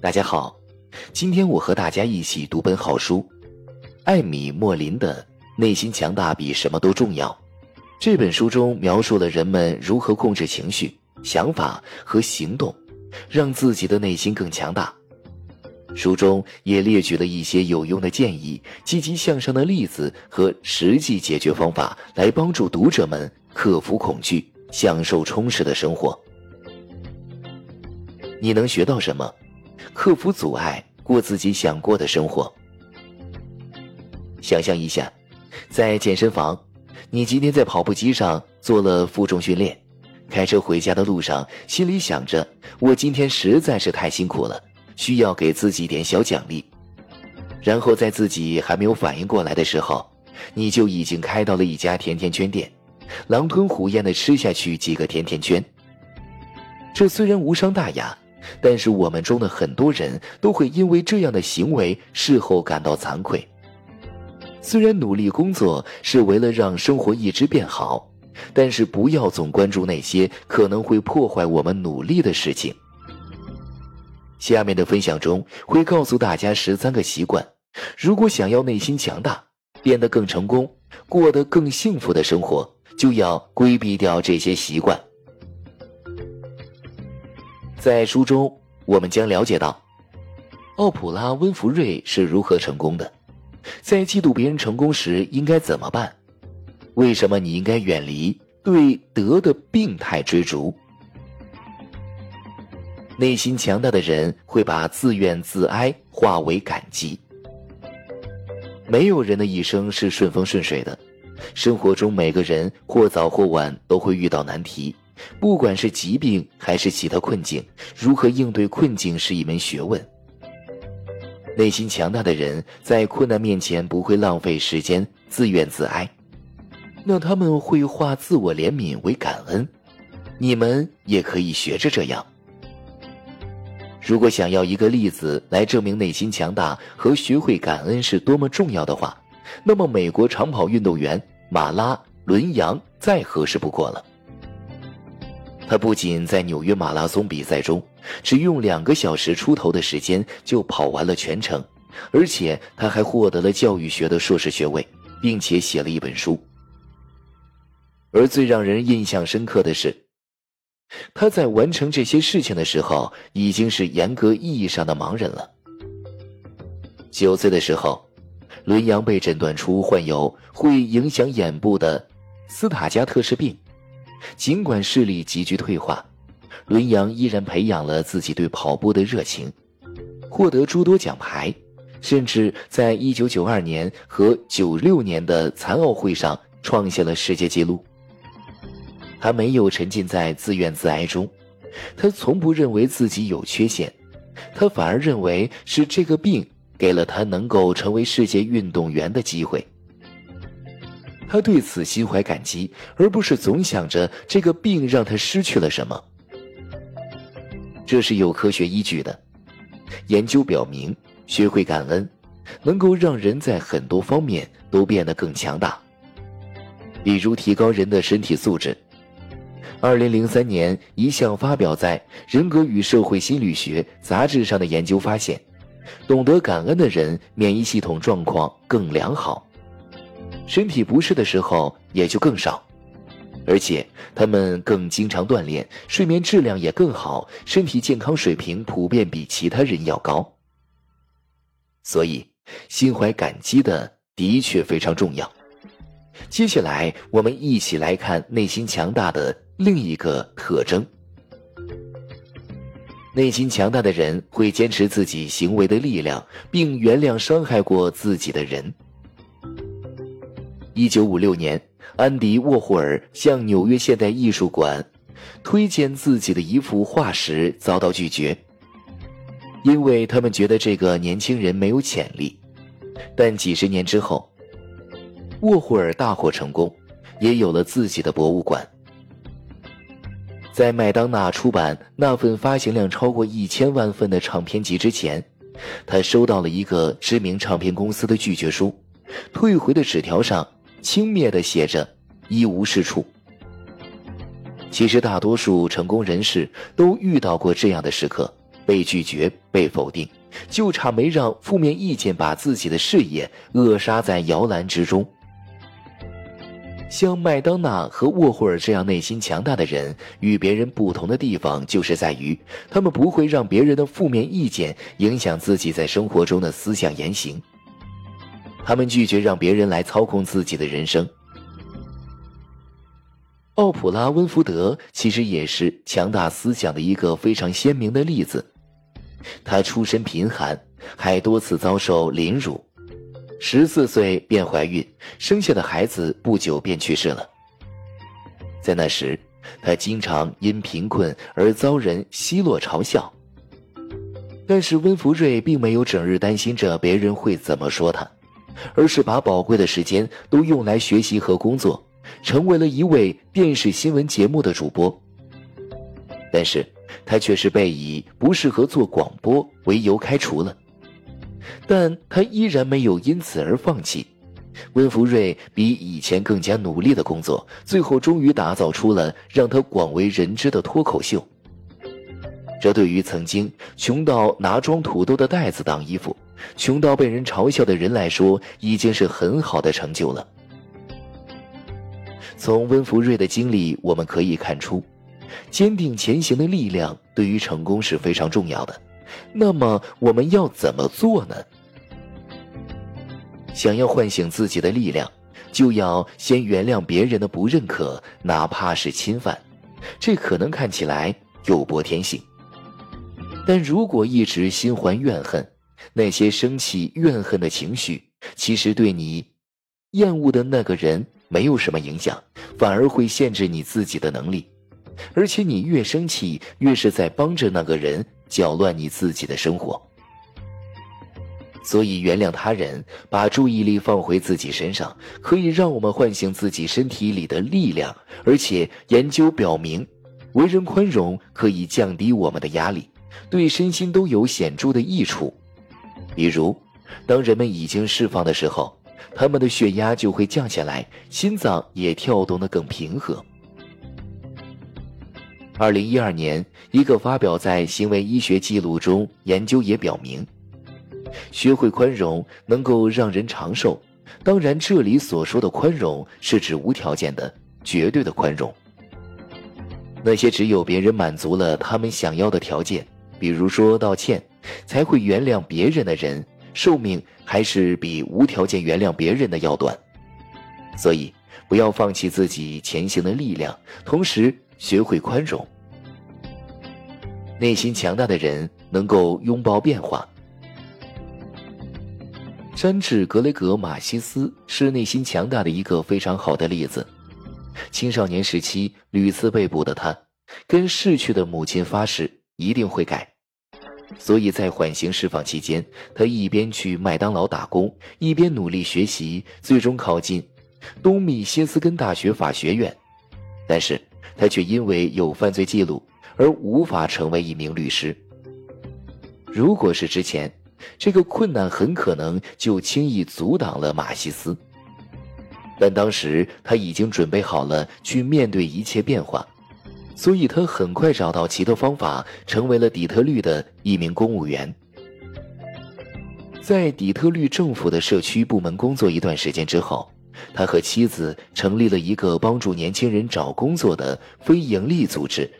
大家好，今天我和大家一起读本好书，艾米·莫林的《内心强大比什么都重要》。这本书中描述了人们如何控制情绪、想法和行动，让自己的内心更强大。书中也列举了一些有用的建议、积极向上的例子和实际解决方法，来帮助读者们克服恐惧，享受充实的生活。你能学到什么？克服阻碍，过自己想过的生活。想象一下，在健身房，你今天在跑步机上做了负重训练，开车回家的路上，心里想着我今天实在是太辛苦了，需要给自己点小奖励。然后在自己还没有反应过来的时候，你就已经开到了一家甜甜圈店，狼吞虎咽的吃下去几个甜甜圈。这虽然无伤大雅。但是我们中的很多人都会因为这样的行为事后感到惭愧。虽然努力工作是为了让生活一直变好，但是不要总关注那些可能会破坏我们努力的事情。下面的分享中会告诉大家十三个习惯，如果想要内心强大，变得更成功，过得更幸福的生活，就要规避掉这些习惯。在书中，我们将了解到，奥普拉·温弗瑞是如何成功的，在嫉妒别人成功时应该怎么办？为什么你应该远离对德的病态追逐？内心强大的人会把自怨自哀化为感激。没有人的一生是顺风顺水的，生活中每个人或早或晚都会遇到难题。不管是疾病还是其他困境，如何应对困境是一门学问。内心强大的人在困难面前不会浪费时间自怨自哀，那他们会化自我怜悯为感恩。你们也可以学着这样。如果想要一个例子来证明内心强大和学会感恩是多么重要的话，那么美国长跑运动员马拉·伦扬再合适不过了。他不仅在纽约马拉松比赛中只用两个小时出头的时间就跑完了全程，而且他还获得了教育学的硕士学位，并且写了一本书。而最让人印象深刻的是，他在完成这些事情的时候已经是严格意义上的盲人了。九岁的时候，伦阳被诊断出患有会影响眼部的斯塔加特氏病。尽管视力急剧退化，伦扬依然培养了自己对跑步的热情，获得诸多奖牌，甚至在1992年和96年的残奥会上创下了世界纪录。他没有沉浸在自怨自哀中，他从不认为自己有缺陷，他反而认为是这个病给了他能够成为世界运动员的机会。他对此心怀感激，而不是总想着这个病让他失去了什么。这是有科学依据的。研究表明，学会感恩，能够让人在很多方面都变得更强大，比如提高人的身体素质。二零零三年，一项发表在《人格与社会心理学》杂志上的研究发现，懂得感恩的人免疫系统状况更良好。身体不适的时候也就更少，而且他们更经常锻炼，睡眠质量也更好，身体健康水平普遍比其他人要高。所以，心怀感激的的确非常重要。接下来，我们一起来看内心强大的另一个特征：内心强大的人会坚持自己行为的力量，并原谅伤害过自己的人。一九五六年，安迪沃霍尔向纽约现代艺术馆推荐自己的一幅画时遭到拒绝，因为他们觉得这个年轻人没有潜力。但几十年之后，沃霍尔大获成功，也有了自己的博物馆。在麦当娜出版那份发行量超过一千万份的唱片集之前，他收到了一个知名唱片公司的拒绝书，退回的纸条上。轻蔑地写着“一无是处”。其实，大多数成功人士都遇到过这样的时刻，被拒绝、被否定，就差没让负面意见把自己的事业扼杀在摇篮之中。像麦当娜和沃霍尔这样内心强大的人，与别人不同的地方就是在于，他们不会让别人的负面意见影响自己在生活中的思想言行。他们拒绝让别人来操控自己的人生。奥普拉·温福德其实也是强大思想的一个非常鲜明的例子。他出身贫寒，还多次遭受凌辱。十四岁便怀孕，生下的孩子不久便去世了。在那时，他经常因贫困而遭人奚落嘲笑。但是温福瑞并没有整日担心着别人会怎么说他，而是把宝贵的时间都用来学习和工作，成为了一位电视新闻节目的主播。但是，他却是被以不适合做广播为由开除了。但他依然没有因此而放弃。温福瑞比以前更加努力的工作，最后终于打造出了让他广为人知的脱口秀。这对于曾经穷到拿装土豆的袋子当衣服、穷到被人嘲笑的人来说，已经是很好的成就了。从温福瑞的经历，我们可以看出，坚定前行的力量对于成功是非常重要的。那么我们要怎么做呢？想要唤醒自己的力量，就要先原谅别人的不认可，哪怕是侵犯。这可能看起来有悖天性，但如果一直心怀怨恨，那些生气、怨恨的情绪，其实对你厌恶的那个人没有什么影响，反而会限制你自己的能力。而且你越生气，越是在帮着那个人。搅乱你自己的生活，所以原谅他人，把注意力放回自己身上，可以让我们唤醒自己身体里的力量。而且研究表明，为人宽容可以降低我们的压力，对身心都有显著的益处。比如，当人们已经释放的时候，他们的血压就会降下来，心脏也跳动得更平和。二零一二年，一个发表在行为医学记录中研究也表明，学会宽容能够让人长寿。当然，这里所说的宽容是指无条件的、绝对的宽容。那些只有别人满足了他们想要的条件，比如说道歉，才会原谅别人的人，寿命还是比无条件原谅别人的要短。所以，不要放弃自己前行的力量，同时。学会宽容，内心强大的人能够拥抱变化。山治·格雷格·马西斯是内心强大的一个非常好的例子。青少年时期屡次被捕的他，跟逝去的母亲发誓一定会改。所以在缓刑释放期间，他一边去麦当劳打工，一边努力学习，最终考进东密歇斯根大学法学院。但是。他却因为有犯罪记录而无法成为一名律师。如果是之前，这个困难很可能就轻易阻挡了马西斯。但当时他已经准备好了去面对一切变化，所以他很快找到其他方法，成为了底特律的一名公务员。在底特律政府的社区部门工作一段时间之后。他和妻子成立了一个帮助年轻人找工作的非营利组织，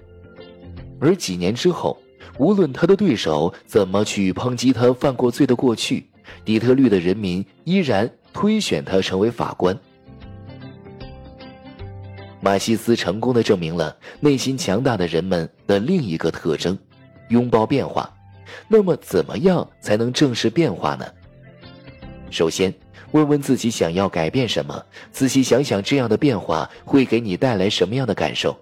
而几年之后，无论他的对手怎么去抨击他犯过罪的过去，底特律的人民依然推选他成为法官。马西斯成功的证明了内心强大的人们的另一个特征：拥抱变化。那么，怎么样才能正视变化呢？首先。问问自己想要改变什么，仔细想想这样的变化会给你带来什么样的感受。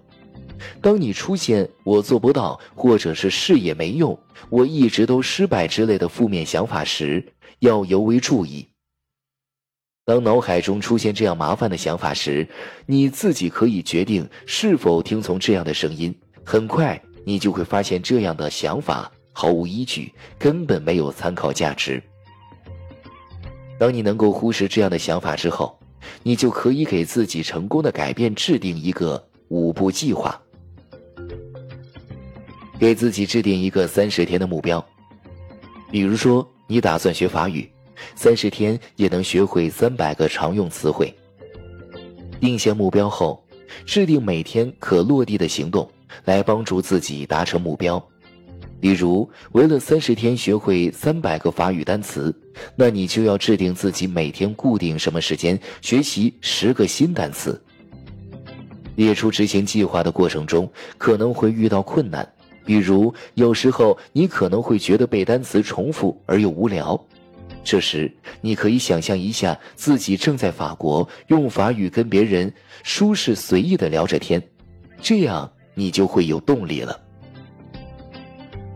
当你出现“我做不到”或者是“事业没用”“我一直都失败”之类的负面想法时，要尤为注意。当脑海中出现这样麻烦的想法时，你自己可以决定是否听从这样的声音。很快，你就会发现这样的想法毫无依据，根本没有参考价值。当你能够忽视这样的想法之后，你就可以给自己成功的改变制定一个五步计划。给自己制定一个三十天的目标，比如说你打算学法语，三十天也能学会三百个常用词汇。定下目标后，制定每天可落地的行动，来帮助自己达成目标。比如，为了三十天学会三百个法语单词，那你就要制定自己每天固定什么时间学习十个新单词。列出执行计划的过程中，可能会遇到困难，比如有时候你可能会觉得背单词重复而又无聊。这时，你可以想象一下自己正在法国用法语跟别人舒适随意的聊着天，这样你就会有动力了。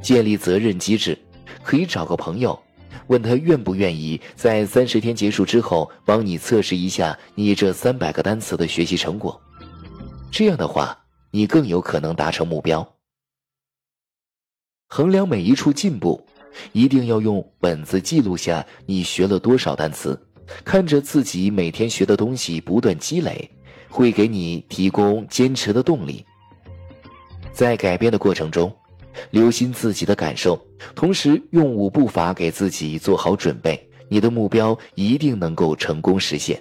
建立责任机制，可以找个朋友，问他愿不愿意在三十天结束之后帮你测试一下你这三百个单词的学习成果。这样的话，你更有可能达成目标。衡量每一处进步，一定要用本子记录下你学了多少单词，看着自己每天学的东西不断积累，会给你提供坚持的动力。在改变的过程中。留心自己的感受，同时用五步法给自己做好准备，你的目标一定能够成功实现。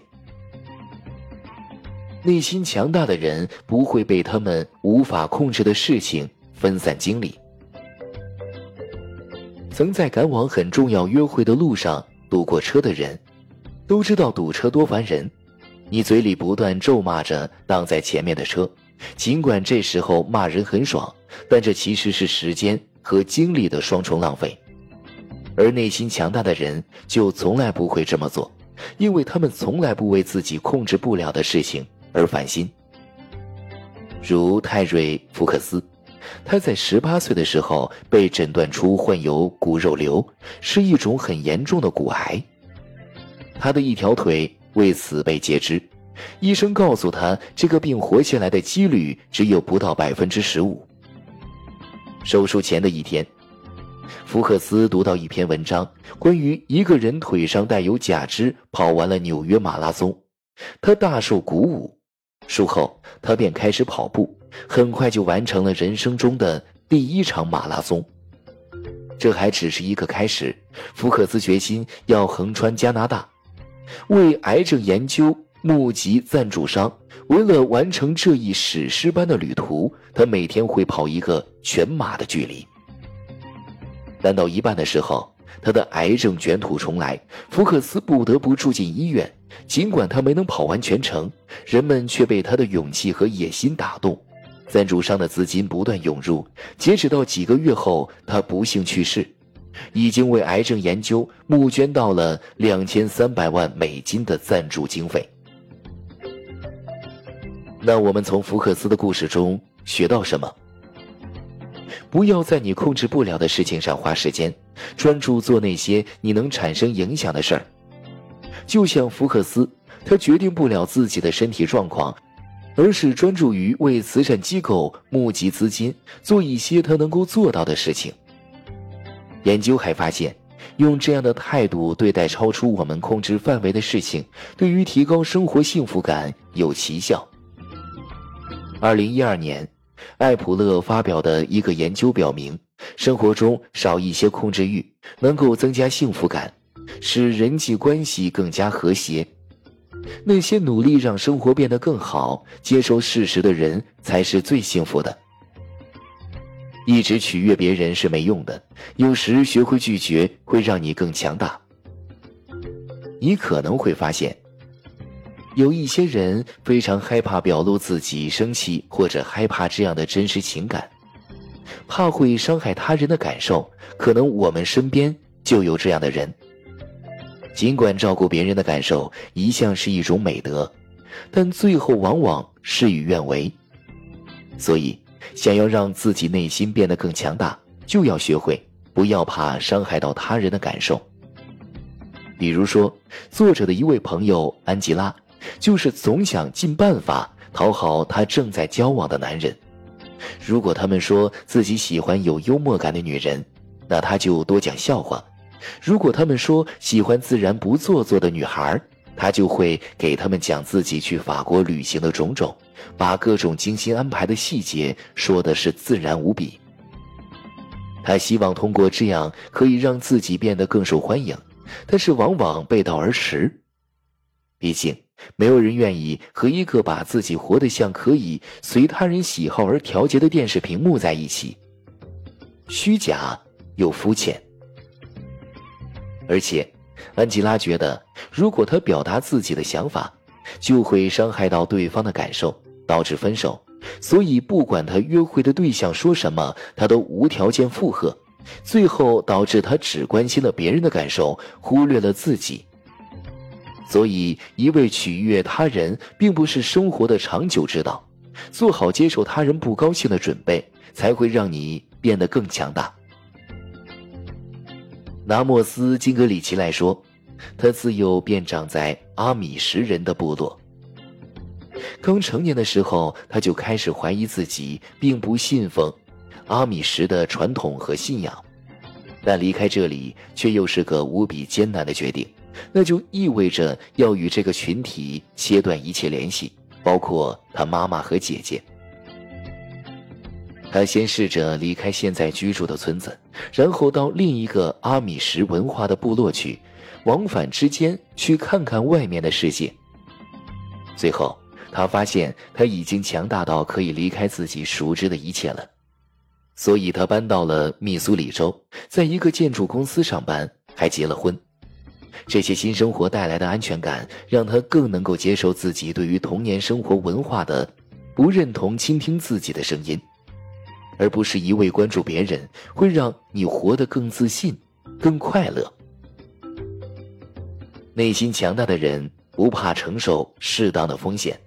内心强大的人不会被他们无法控制的事情分散精力。曾在赶往很重要约会的路上堵过车的人，都知道堵车多烦人。你嘴里不断咒骂着挡在前面的车，尽管这时候骂人很爽。但这其实是时间和精力的双重浪费，而内心强大的人就从来不会这么做，因为他们从来不为自己控制不了的事情而烦心。如泰瑞·福克斯，他在十八岁的时候被诊断出患有骨肉瘤，是一种很严重的骨癌，他的一条腿为此被截肢，医生告诉他，这个病活下来的几率只有不到百分之十五。手术前的一天，福克斯读到一篇文章，关于一个人腿上带有假肢跑完了纽约马拉松，他大受鼓舞。术后，他便开始跑步，很快就完成了人生中的第一场马拉松。这还只是一个开始，福克斯决心要横穿加拿大，为癌症研究募集赞助商。为了完成这一史诗般的旅途，他每天会跑一个全马的距离。但到一半的时候，他的癌症卷土重来，福克斯不得不住进医院。尽管他没能跑完全程，人们却被他的勇气和野心打动。赞助商的资金不断涌入，截止到几个月后，他不幸去世，已经为癌症研究募捐到了两千三百万美金的赞助经费。那我们从福克斯的故事中学到什么？不要在你控制不了的事情上花时间，专注做那些你能产生影响的事儿。就像福克斯，他决定不了自己的身体状况，而是专注于为慈善机构募集资金，做一些他能够做到的事情。研究还发现，用这样的态度对待超出我们控制范围的事情，对于提高生活幸福感有奇效。二零一二年，艾普勒发表的一个研究表明，生活中少一些控制欲，能够增加幸福感，使人际关系更加和谐。那些努力让生活变得更好、接受事实的人，才是最幸福的。一直取悦别人是没用的，有时学会拒绝会让你更强大。你可能会发现。有一些人非常害怕表露自己生气或者害怕这样的真实情感，怕会伤害他人的感受。可能我们身边就有这样的人。尽管照顾别人的感受一向是一种美德，但最后往往事与愿违。所以，想要让自己内心变得更强大，就要学会不要怕伤害到他人的感受。比如说，作者的一位朋友安吉拉。就是总想尽办法讨好他正在交往的男人。如果他们说自己喜欢有幽默感的女人，那她就多讲笑话；如果他们说喜欢自然不做作的女孩，他就会给他们讲自己去法国旅行的种种，把各种精心安排的细节说的是自然无比。他希望通过这样可以让自己变得更受欢迎，但是往往背道而驰。毕竟，没有人愿意和一个把自己活得像可以随他人喜好而调节的电视屏幕在一起，虚假又肤浅。而且，安吉拉觉得，如果他表达自己的想法，就会伤害到对方的感受，导致分手。所以，不管他约会的对象说什么，他都无条件附和，最后导致他只关心了别人的感受，忽略了自己。所以，一味取悦他人，并不是生活的长久之道。做好接受他人不高兴的准备，才会让你变得更强大。拿莫斯·金格里奇来说，他自幼便长在阿米什人的部落。刚成年的时候，他就开始怀疑自己并不信奉阿米什的传统和信仰，但离开这里却又是个无比艰难的决定，那就意味着要与这个群体切断一切联系，包括他妈妈和姐姐。他先试着离开现在居住的村子，然后到另一个阿米什文化的部落去，往返之间去看看外面的世界。最后。他发现他已经强大到可以离开自己熟知的一切了，所以他搬到了密苏里州，在一个建筑公司上班，还结了婚。这些新生活带来的安全感，让他更能够接受自己对于童年生活文化的不认同，倾听自己的声音，而不是一味关注别人，会让你活得更自信、更快乐。内心强大的人不怕承受适当的风险。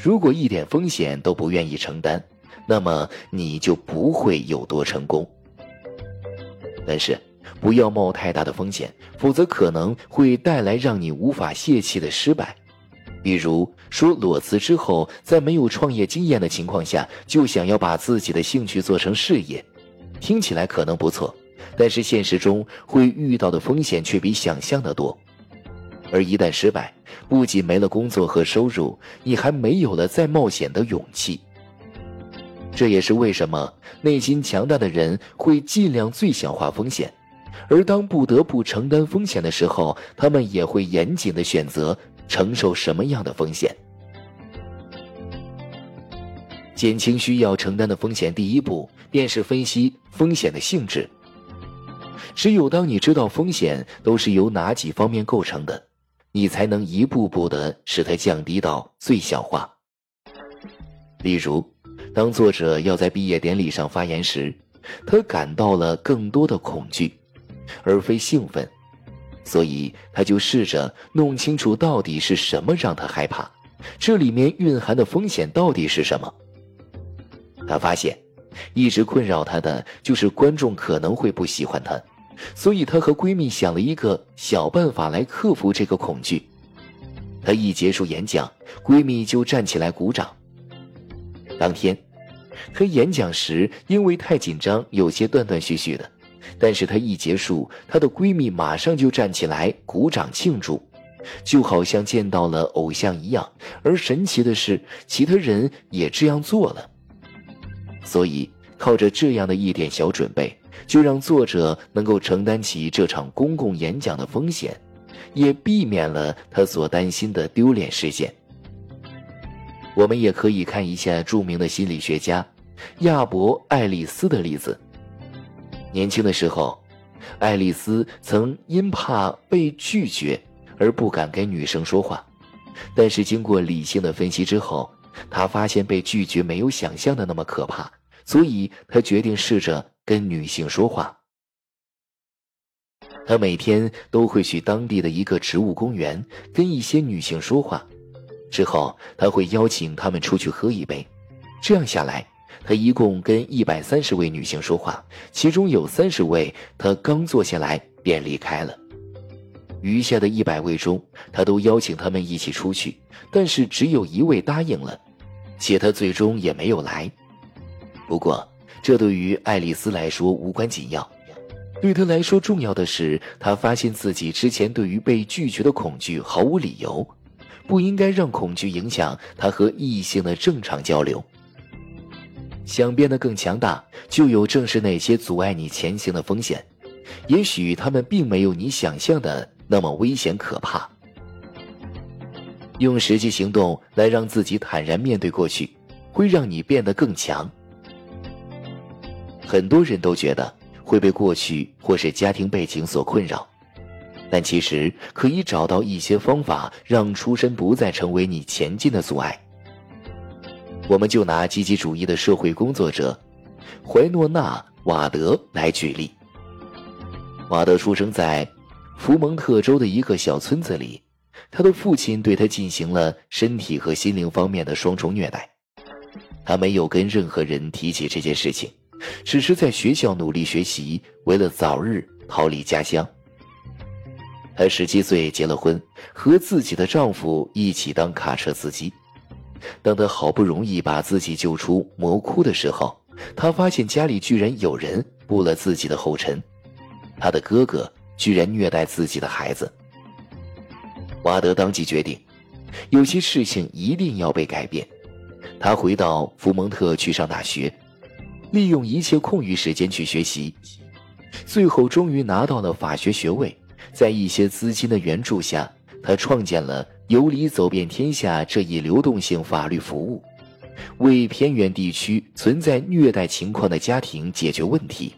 如果一点风险都不愿意承担，那么你就不会有多成功。但是，不要冒太大的风险，否则可能会带来让你无法泄气的失败。比如说，裸辞之后，在没有创业经验的情况下，就想要把自己的兴趣做成事业，听起来可能不错，但是现实中会遇到的风险却比想象的多。而一旦失败，不仅没了工作和收入，你还没有了再冒险的勇气。这也是为什么内心强大的人会尽量最小化风险，而当不得不承担风险的时候，他们也会严谨的选择承受什么样的风险。减轻需要承担的风险，第一步便是分析风险的性质。只有当你知道风险都是由哪几方面构成的。你才能一步步的使它降低到最小化。例如，当作者要在毕业典礼上发言时，他感到了更多的恐惧，而非兴奋，所以他就试着弄清楚到底是什么让他害怕，这里面蕴含的风险到底是什么。他发现，一直困扰他的就是观众可能会不喜欢他。所以，她和闺蜜想了一个小办法来克服这个恐惧。她一结束演讲，闺蜜就站起来鼓掌。当天，她演讲时因为太紧张，有些断断续续的。但是她一结束，她的闺蜜马上就站起来鼓掌庆祝，就好像见到了偶像一样。而神奇的是，其他人也这样做了。所以，靠着这样的一点小准备。就让作者能够承担起这场公共演讲的风险，也避免了他所担心的丢脸事件。我们也可以看一下著名的心理学家亚伯·爱丽丝的例子。年轻的时候，爱丽丝曾因怕被拒绝而不敢跟女生说话，但是经过理性的分析之后，她发现被拒绝没有想象的那么可怕，所以她决定试着。跟女性说话，他每天都会去当地的一个植物公园跟一些女性说话，之后他会邀请她们出去喝一杯，这样下来，他一共跟一百三十位女性说话，其中有三十位他刚坐下来便离开了，余下的一百位中，他都邀请他们一起出去，但是只有一位答应了，且他最终也没有来，不过。这对于爱丽丝来说无关紧要，对她来说重要的是，她发现自己之前对于被拒绝的恐惧毫无理由，不应该让恐惧影响她和异性的正常交流。想变得更强大，就有正是那些阻碍你前行的风险。也许他们并没有你想象的那么危险可怕。用实际行动来让自己坦然面对过去，会让你变得更强。很多人都觉得会被过去或是家庭背景所困扰，但其实可以找到一些方法，让出身不再成为你前进的阻碍。我们就拿积极主义的社会工作者怀诺纳·瓦德来举例。瓦德出生在福蒙特州的一个小村子里。他的父亲对他进行了身体和心灵方面的双重虐待，他没有跟任何人提起这件事情，只是在学校努力学习，为了早日逃离家乡。他十七岁结了婚，和自己的丈夫一起当卡车司机。当他好不容易把自己救出魔窟的时候，他发现家里居然有人步了自己的后尘，他的哥哥居然虐待自己的孩子。瓦德当即决定，有些事情一定要被改变。他回到福蒙特去上大学，利用一切空余时间去学习，最后终于拿到了法学学位。在一些资金的援助下，他创建了“游离走遍天下”这一流动性法律服务，为偏远地区存在虐待情况的家庭解决问题。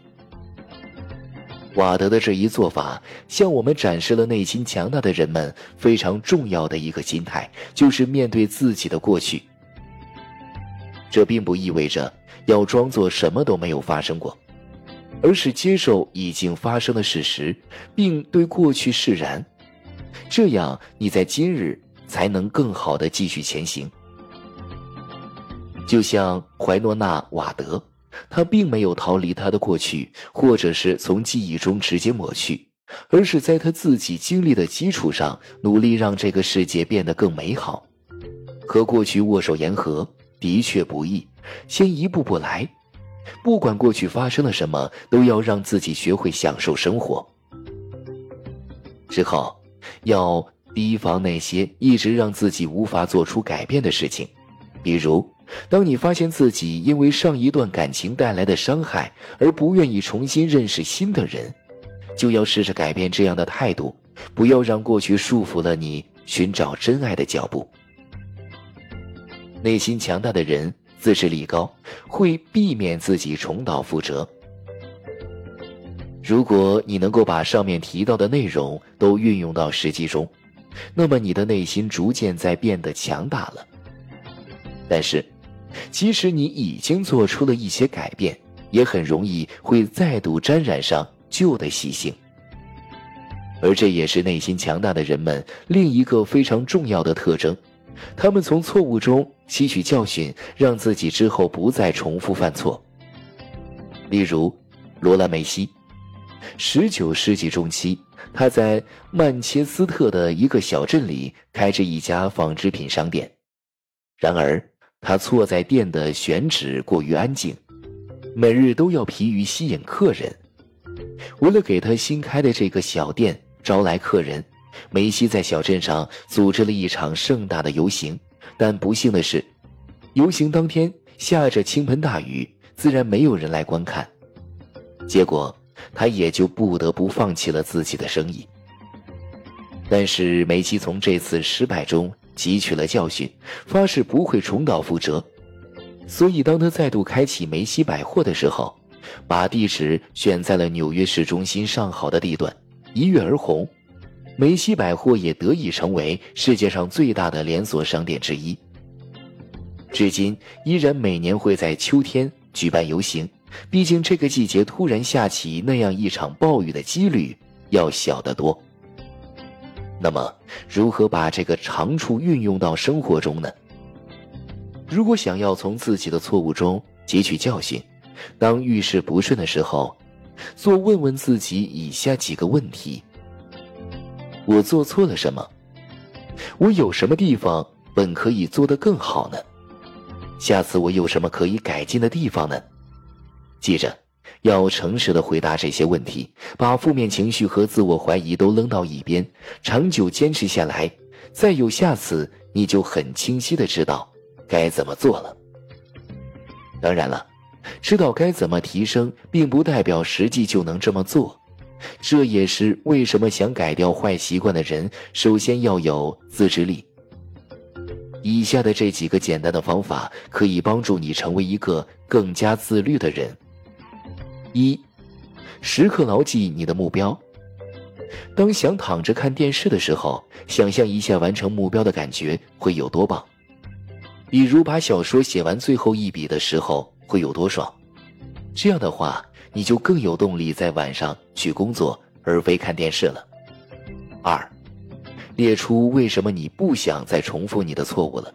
瓦德的这一做法，向我们展示了内心强大的人们非常重要的一个心态，就是面对自己的过去。这并不意味着要装作什么都没有发生过，而是接受已经发生的事实，并对过去释然。这样，你在今日才能更好的继续前行。就像怀诺纳·瓦德。他并没有逃离他的过去，或者是从记忆中直接抹去，而是在他自己经历的基础上，努力让这个世界变得更美好。和过去握手言和的确不易，先一步步来。不管过去发生了什么，都要让自己学会享受生活。之后，要提防那些一直让自己无法做出改变的事情，比如。当你发现自己因为上一段感情带来的伤害而不愿意重新认识新的人，就要试着改变这样的态度，不要让过去束缚了你寻找真爱的脚步。内心强大的人自制力高，会避免自己重蹈覆辙。如果你能够把上面提到的内容都运用到实际中，那么你的内心逐渐在变得强大了。但是。即使你已经做出了一些改变，也很容易会再度沾染上旧的习性。而这也是内心强大的人们另一个非常重要的特征：他们从错误中吸取教训，让自己之后不再重复犯错。例如，罗兰·梅西，十九世纪中期，他在曼彻斯特的一个小镇里开着一家纺织品商店，然而。他错在店的选址过于安静，每日都要疲于吸引客人。为了给他新开的这个小店招来客人，梅西在小镇上组织了一场盛大的游行。但不幸的是，游行当天下着倾盆大雨，自然没有人来观看。结果，他也就不得不放弃了自己的生意。但是梅西从这次失败中。汲取了教训，发誓不会重蹈覆辙。所以，当他再度开启梅西百货的时候，把地址选在了纽约市中心上好的地段，一跃而红。梅西百货也得以成为世界上最大的连锁商店之一。至今，依然每年会在秋天举办游行，毕竟这个季节突然下起那样一场暴雨的几率要小得多。那么，如何把这个长处运用到生活中呢？如果想要从自己的错误中汲取教训，当遇事不顺的时候，做问问自己以下几个问题：我做错了什么？我有什么地方本可以做得更好呢？下次我有什么可以改进的地方呢？记着。要诚实的回答这些问题，把负面情绪和自我怀疑都扔到一边，长久坚持下来，再有下次，你就很清晰的知道该怎么做了。当然了，知道该怎么提升，并不代表实际就能这么做。这也是为什么想改掉坏习惯的人，首先要有自制力。以下的这几个简单的方法，可以帮助你成为一个更加自律的人。一，时刻牢记你的目标。当想躺着看电视的时候，想象一下完成目标的感觉会有多棒。比如把小说写完最后一笔的时候会有多爽。这样的话，你就更有动力在晚上去工作，而非看电视了。二，列出为什么你不想再重复你的错误了。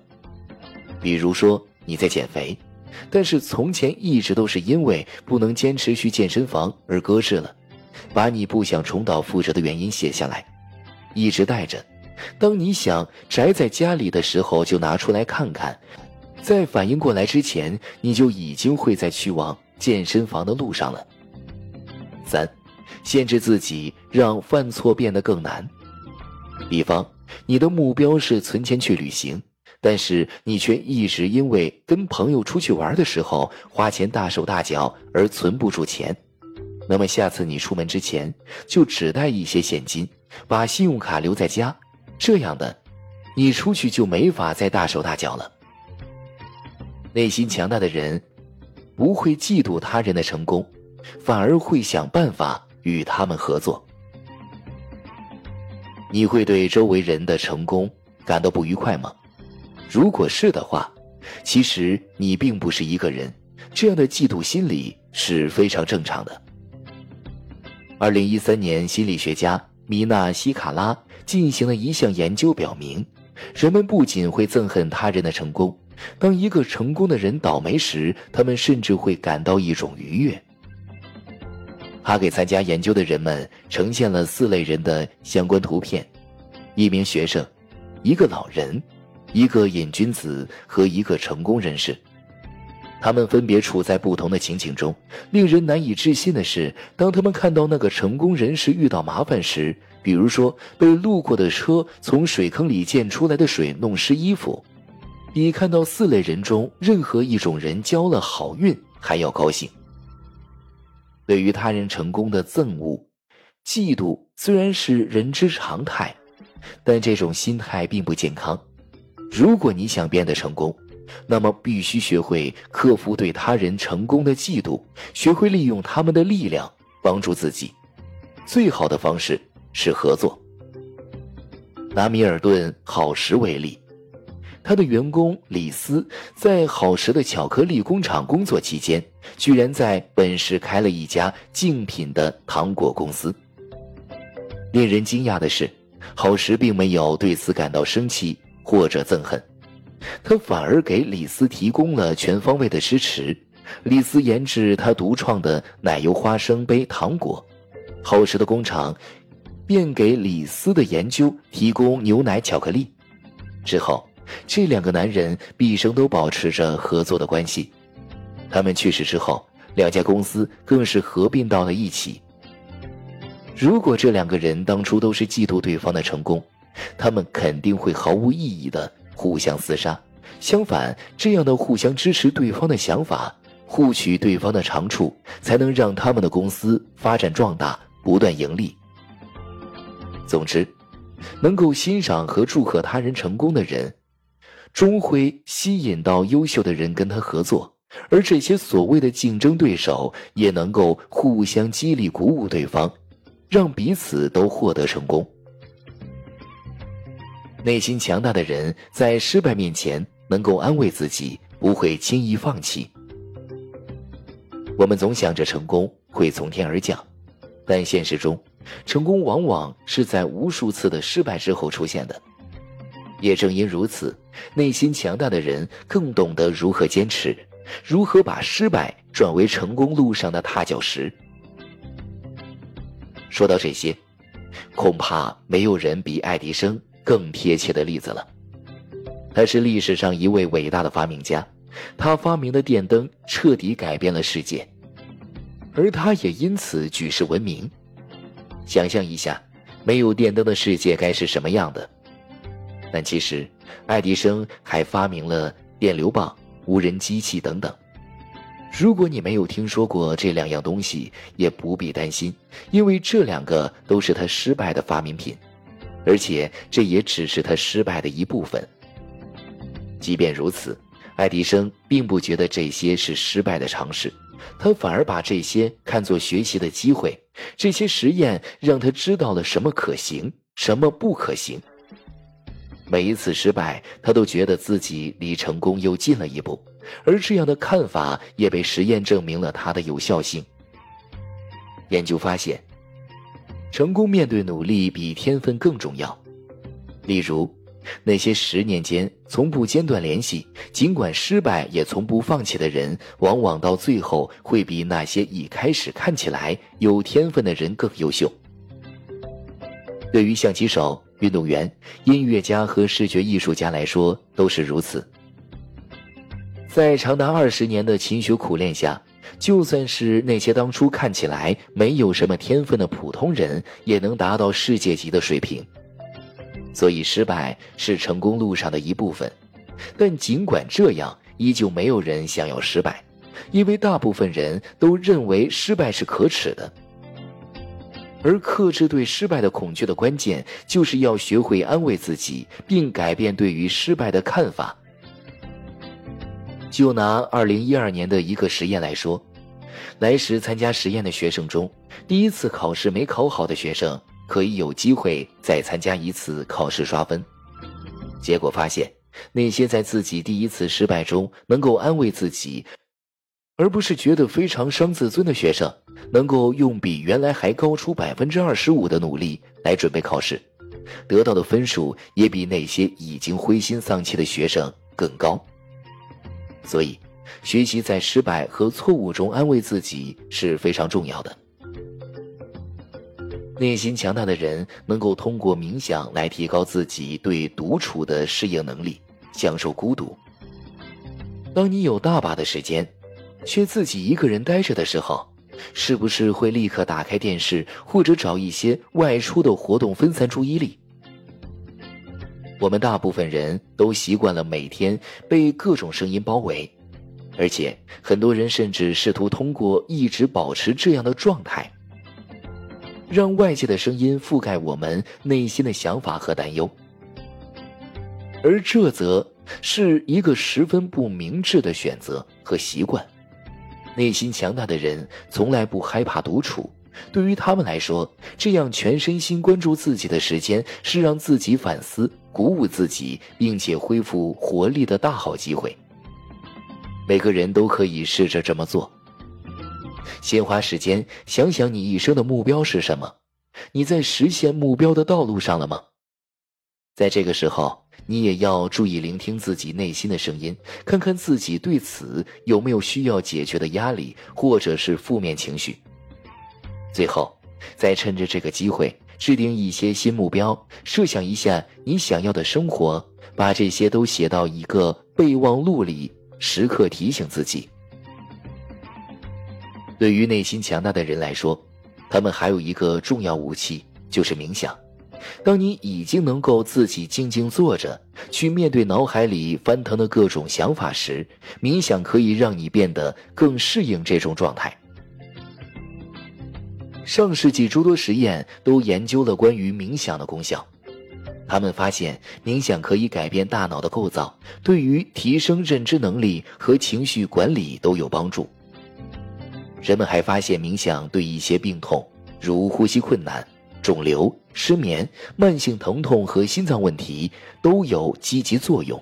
比如说你在减肥，但是从前一直都是因为不能坚持去健身房而搁置了。把你不想重蹈覆辙的原因写下来，一直带着。当你想宅在家里的时候，就拿出来看看。在反应过来之前，你就已经会在去往健身房的路上了。三，限制自己，让犯错变得更难。比方，你的目标是存钱去旅行，但是你却一直因为跟朋友出去玩的时候花钱大手大脚而存不住钱。那么下次你出门之前就只带一些现金，把信用卡留在家，这样的，你出去就没法再大手大脚了。内心强大的人，不会嫉妒他人的成功，反而会想办法与他们合作。你会对周围人的成功感到不愉快吗？如果是的话，其实你并不是一个人，这样的嫉妒心理是非常正常的。二零一三年，心理学家米娜西卡拉进行了一项研究，表明，人们不仅会憎恨他人的成功，当一个成功的人倒霉时，他们甚至会感到一种愉悦。他给参加研究的人们呈现了四类人的相关图片：一名学生、一个老人、一个瘾君子和一个成功人士。他们分别处在不同的情景中。令人难以置信的是，当他们看到那个成功人士遇到麻烦时，比如说被路过的车从水坑里溅出来的水弄湿衣服，比看到四类人中任何一种人交了好运还要高兴。对于他人成功的憎恶、嫉妒虽然是人之常态，但这种心态并不健康。如果你想变得成功，那么必须学会克服对他人成功的嫉妒，学会利用他们的力量帮助自己。最好的方式是合作。拿米尔顿好食为例，他的员工李斯在好时的巧克力工厂工作期间，居然在本市开了一家竞品的糖果公司。令人惊讶的是，好时并没有对此感到生气或者憎恨。他反而给李斯提供了全方位的支持。李斯研制他独创的奶油花生杯糖果，好食的工厂便给李斯的研究提供牛奶巧克力。之后，这两个男人毕生都保持着合作的关系。他们去世之后，两家公司更是合并到了一起。如果这两个人当初都是嫉妒对方的成功，他们肯定会毫无意义的。互相厮杀，相反，这样的互相支持对方的想法，互取对方的长处，才能让他们的公司发展壮大，不断盈利。总之，能够欣赏和祝贺他人成功的人，终会吸引到优秀的人跟他合作，而这些所谓的竞争对手，也能够互相激励鼓舞对方，让彼此都获得成功。内心强大的人，在失败面前能够安慰自己，不会轻易放弃。我们总想着成功会从天而降，但现实中，成功往往是在无数次的失败之后出现的。也正因如此，内心强大的人更懂得如何坚持，如何把失败转为成功路上的踏脚石。说到这些，恐怕没有人比爱迪生。更贴切的例子了，他是历史上一位伟大的发明家，他发明的电灯彻底改变了世界，而他也因此举世闻名。想象一下，没有电灯的世界该是什么样的？但其实，爱迪生还发明了电流棒、无人机器等等。如果你没有听说过这两样东西，也不必担心，因为这两个都是他失败的发明品，而且这也只是他失败的一部分。即便如此，爱迪生并不觉得这些是失败的尝试，他反而把这些看作学习的机会。这些实验让他知道了什么可行，什么不可行。每一次失败，他都觉得自己离成功又近了一步，而这样的看法也被实验证明了它的有效性。研究发现，成功面对努力比天分更重要。例如，那些十年间从不间断联系，尽管失败也从不放弃的人，往往到最后会比那些一开始看起来有天分的人更优秀。对于象棋手。运动员、音乐家和视觉艺术家来说都是如此。在长达二十年的勤学苦练下，就算是那些当初看起来没有什么天分的普通人，也能达到世界级的水平。所以，失败是成功路上的一部分。但尽管这样，依旧没有人想要失败，因为大部分人都认为失败是可耻的。而克制对失败的恐惧的关键，就是要学会安慰自己，并改变对于失败的看法。就拿二零一二年的一个实验来说，来时参加实验的学生中，第一次考试没考好的学生，可以有机会再参加一次考试刷分。结果发现，那些在自己第一次失败中能够安慰自己。而不是觉得非常伤自尊的学生，能够用比原来还高出百分之二十五的努力来准备考试，得到的分数也比那些已经灰心丧气的学生更高。所以，学习在失败和错误中安慰自己是非常重要的。内心强大的人能够通过冥想来提高自己对独处的适应能力，享受孤独。当你有大把的时间。却自己一个人待着的时候，是不是会立刻打开电视，或者找一些外出的活动分散注意力？我们大部分人都习惯了每天被各种声音包围，而且很多人甚至试图通过一直保持这样的状态，让外界的声音覆盖我们内心的想法和担忧，而这则是一个十分不明智的选择和习惯。内心强大的人从来不害怕独处，对于他们来说，这样全身心关注自己的时间是让自己反思、鼓舞自己，并且恢复活力的大好机会。每个人都可以试着这么做。先花时间想想你一生的目标是什么，你在实现目标的道路上了吗？在这个时候。你也要注意聆听自己内心的声音，看看自己对此有没有需要解决的压力或者是负面情绪。最后，再趁着这个机会制定一些新目标，设想一下你想要的生活，把这些都写到一个备忘录里，时刻提醒自己。对于内心强大的人来说，他们还有一个重要武器，就是冥想。当你已经能够自己静静坐着，去面对脑海里翻腾的各种想法时，冥想可以让你变得更适应这种状态。上世纪诸多实验都研究了关于冥想的功效，他们发现冥想可以改变大脑的构造，对于提升认知能力和情绪管理都有帮助。人们还发现冥想对一些病痛，如呼吸困难。肿瘤、失眠、慢性疼痛和心脏问题都有积极作用。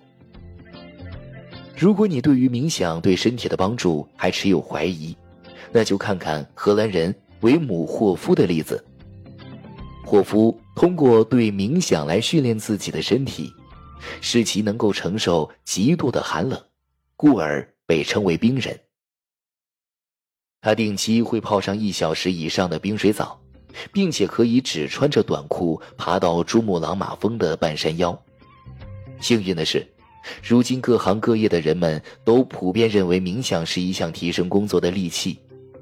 如果你对于冥想对身体的帮助还持有怀疑，那就看看荷兰人维姆霍夫的例子。霍夫通过对冥想来训练自己的身体，使其能够承受极度的寒冷，故而被称为冰人。他定期会泡上一小时以上的冰水澡。并且可以只穿着短裤爬到珠穆朗玛峰的半山腰。幸运的是，如今各行各业的人们都普遍认为冥想是一项提升工作的利器，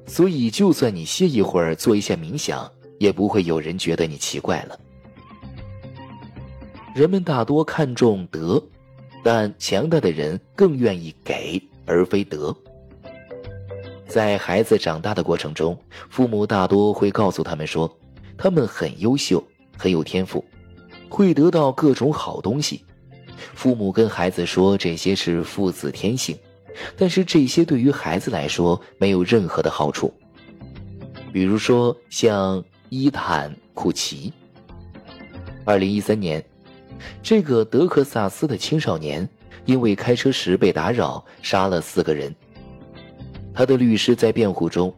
所以就算你歇一会儿做一下冥想，也不会有人觉得你奇怪了。人们大多看重德，但强大的人更愿意给而非得。在孩子长大的过程中，父母大多会告诉他们说，他们很优秀，很有天赋，会得到各种好东西。父母跟孩子说这些是父子天性，但是这些对于孩子来说没有任何的好处。比如说像伊坦·库奇。二零一三年，这个德克萨斯的青少年因为开车时被打扰，杀了四个人。他的律师在辩护中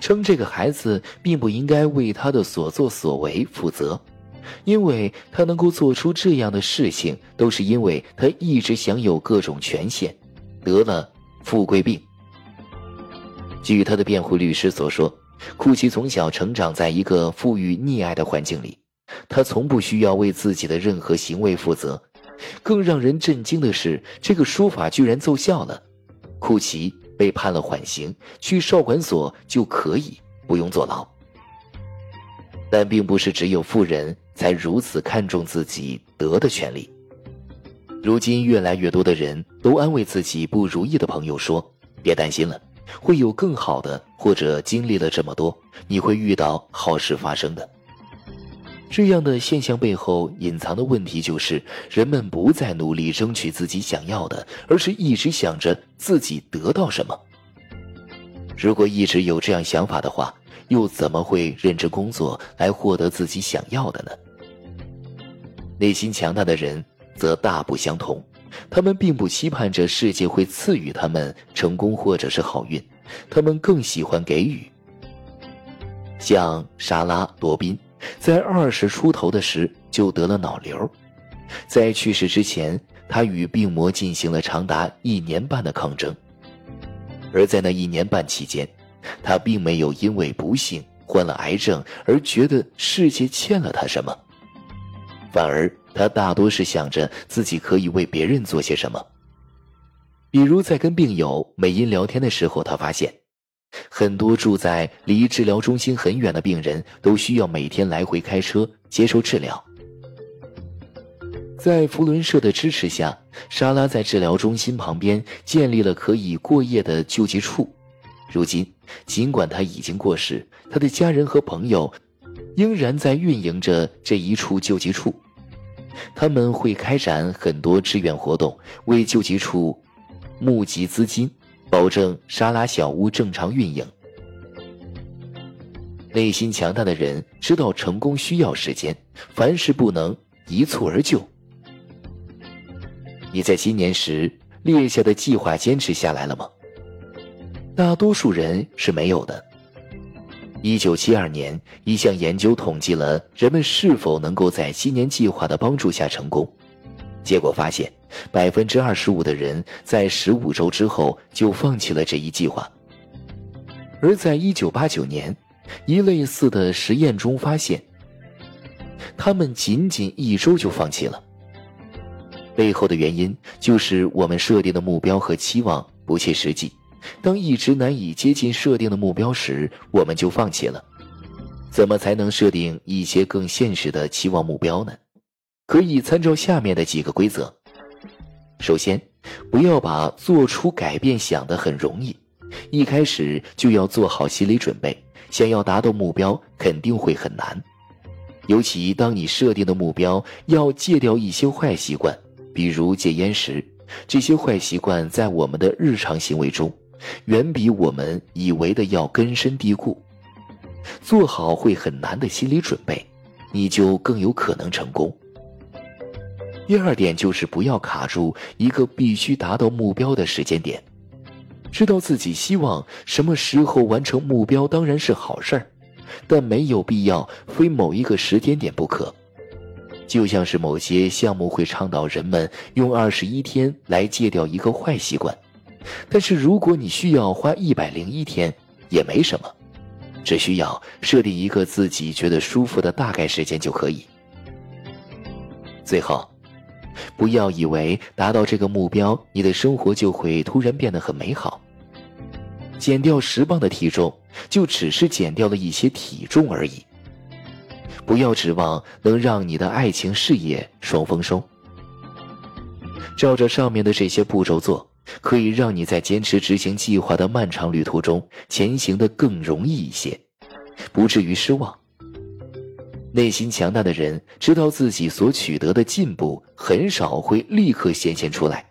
称，这个孩子并不应该为他的所作所为负责，因为他能够做出这样的事情，都是因为他一直享有各种权限，得了富贵病。据他的辩护律师所说，库奇从小成长在一个富裕溺爱的环境里。他从不需要为自己的任何行为负责，更让人震惊的是，这个说法居然奏效了。库奇被判了缓刑，去少管所就可以不用坐牢。但并不是只有富人才如此看重自己得的权利。如今，越来越多的人都安慰自己不如意的朋友说：“别担心了，会有更好的。”或者经历了这么多，你会遇到好事发生的。这样的现象背后隐藏的问题就是，人们不再努力争取自己想要的，而是一直想着自己得到什么。如果一直有这样想法的话，又怎么会认真工作来获得自己想要的呢？内心强大的人则大不相同，他们并不期盼着世界会赐予他们成功或者是好运，他们更喜欢给予。像莎拉·罗宾。在二十出头的时就得了脑瘤，在去世之前，他与病魔进行了长达一年半的抗争。而在那一年半期间，他并没有因为不幸患了癌症而觉得世界欠了他什么，反而他大多是想着自己可以为别人做些什么。比如在跟病友美音聊天的时候，他发现。很多住在离治疗中心很远的病人都需要每天来回开车接受治疗。在福伦社的支持下，莎拉在治疗中心旁边建立了可以过夜的救济处。如今，尽管他已经过世，他的家人和朋友仍然在运营着这一处救济处。他们会开展很多志愿活动，为救济处募集资金。保证沙拉小屋正常运营。内心强大的人知道成功需要时间，凡事不能一蹴而就。你在新年时列下的计划坚持下来了吗？大多数人是没有的。一九七二年，一项研究统计了人们是否能够在新年计划的帮助下成功。结果发现，百分之二十五的人在十五周之后就放弃了这一计划。而在一九八九年，一类似的实验中发现，他们仅仅一周就放弃了。背后的原因就是我们设定的目标和期望不切实际。当一直难以接近设定的目标时，我们就放弃了。怎么才能设定一些更现实的期望目标呢？可以参照下面的几个规则。首先，不要把做出改变想得很容易，一开始就要做好心理准备。想要达到目标，肯定会很难。尤其当你设定的目标要戒掉一些坏习惯，比如戒烟时，这些坏习惯在我们的日常行为中，远比我们以为的要根深蒂固。做好会很难的心理准备，你就更有可能成功。第二点就是不要卡住一个必须达到目标的时间点，知道自己希望什么时候完成目标当然是好事儿，但没有必要非某一个时间点不可。就像是某些项目会倡导人们用二十一天来戒掉一个坏习惯，但是如果你需要花一百零一天，也没什么，只需要设定一个自己觉得舒服的大概时间就可以。最后。不要以为达到这个目标，你的生活就会突然变得很美好。减掉十磅的体重，就只是减掉了一些体重而已。不要指望能让你的爱情事业双丰收。照着上面的这些步骤做，可以让你在坚持执行计划的漫长旅途中前行的更容易一些，不至于失望。内心强大的人知道自己所取得的进步很少会立刻显现出来，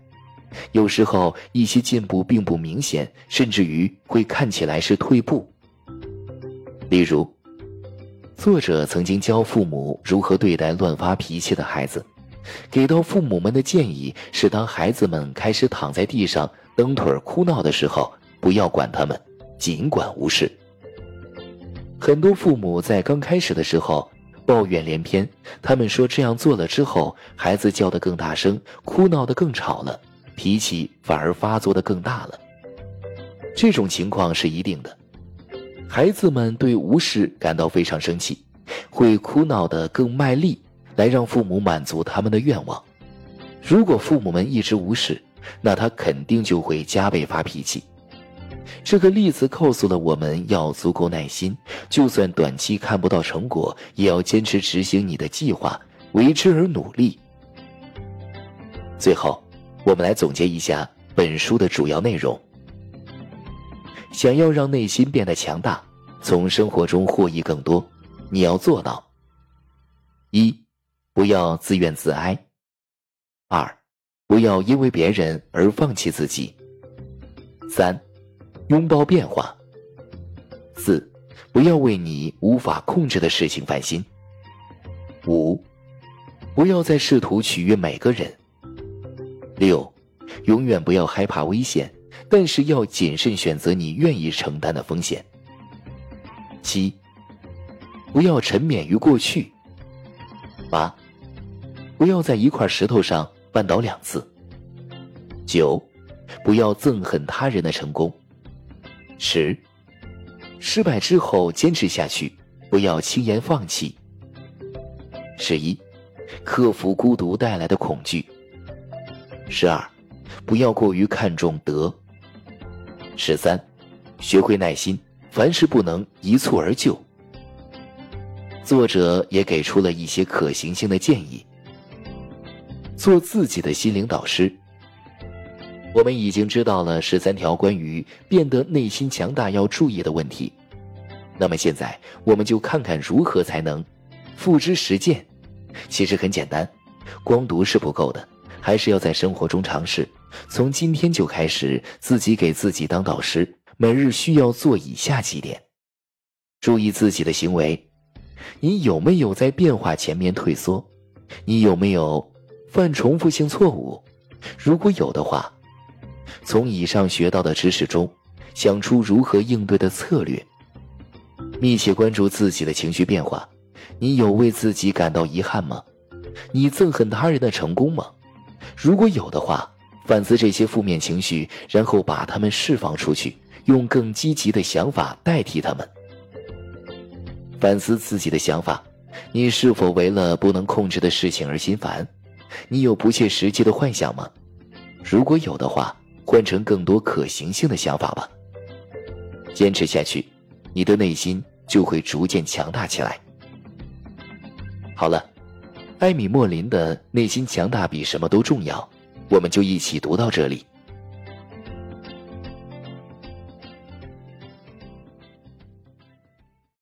有时候一些进步并不明显，甚至于会看起来是退步。例如，作者曾经教父母如何对待乱发脾气的孩子。给到父母们的建议是：当孩子们开始躺在地上蹬腿哭闹的时候，不要管他们，尽管无视。很多父母在刚开始的时候抱怨连篇，他们说这样做了之后，孩子叫得更大声，哭闹得更吵了，脾气反而发作的更大了。这种情况是一定的，孩子们对无视感到非常生气，会哭闹得更卖力。来让父母满足他们的愿望。如果父母们一直无视，那他肯定就会加倍发脾气。这个例子告诉了我们要足够耐心，就算短期看不到成果，也要坚持执行你的计划，为之而努力。最后，我们来总结一下本书的主要内容。想要让内心变得强大，从生活中获益更多，你要做到：一。不要自怨自哀。二，不要因为别人而放弃自己。三，拥抱变化。四，不要为你无法控制的事情烦心。五，不要再试图取悦每个人。六，永远不要害怕危险，但是要谨慎选择你愿意承担的风险。七，不要沉湎于过去。八。不要在一块石头上绊倒两次。九，不要憎恨他人的成功。十，失败之后坚持下去，不要轻言放弃。十一，克服孤独带来的恐惧。十二，不要过于看重得。十三，学会耐心，凡事不能一蹴而就。作者也给出了一些可行性的建议。做自己的心灵导师。我们已经知道了十三条关于变得内心强大要注意的问题，那么现在我们就看看如何才能付之实践。其实很简单，光读是不够的，还是要在生活中尝试。从今天就开始，自己给自己当导师，每日需要做以下几点：注意自己的行为，你有没有在变化前面退缩？你有没有？犯重复性错误，如果有的话，从以上学到的知识中，想出如何应对的策略。密切关注自己的情绪变化，你有为自己感到遗憾吗？你憎恨他人的成功吗？如果有的话，反思这些负面情绪，然后把它们释放出去，用更积极的想法代替他们。反思自己的想法，你是否为了不能控制的事情而心烦？你有不切实际的幻想吗？如果有的话，换成更多可行性的想法吧。坚持下去，你的内心就会逐渐强大起来。好了，艾米·莫林的内心强大比什么都重要，我们就一起读到这里。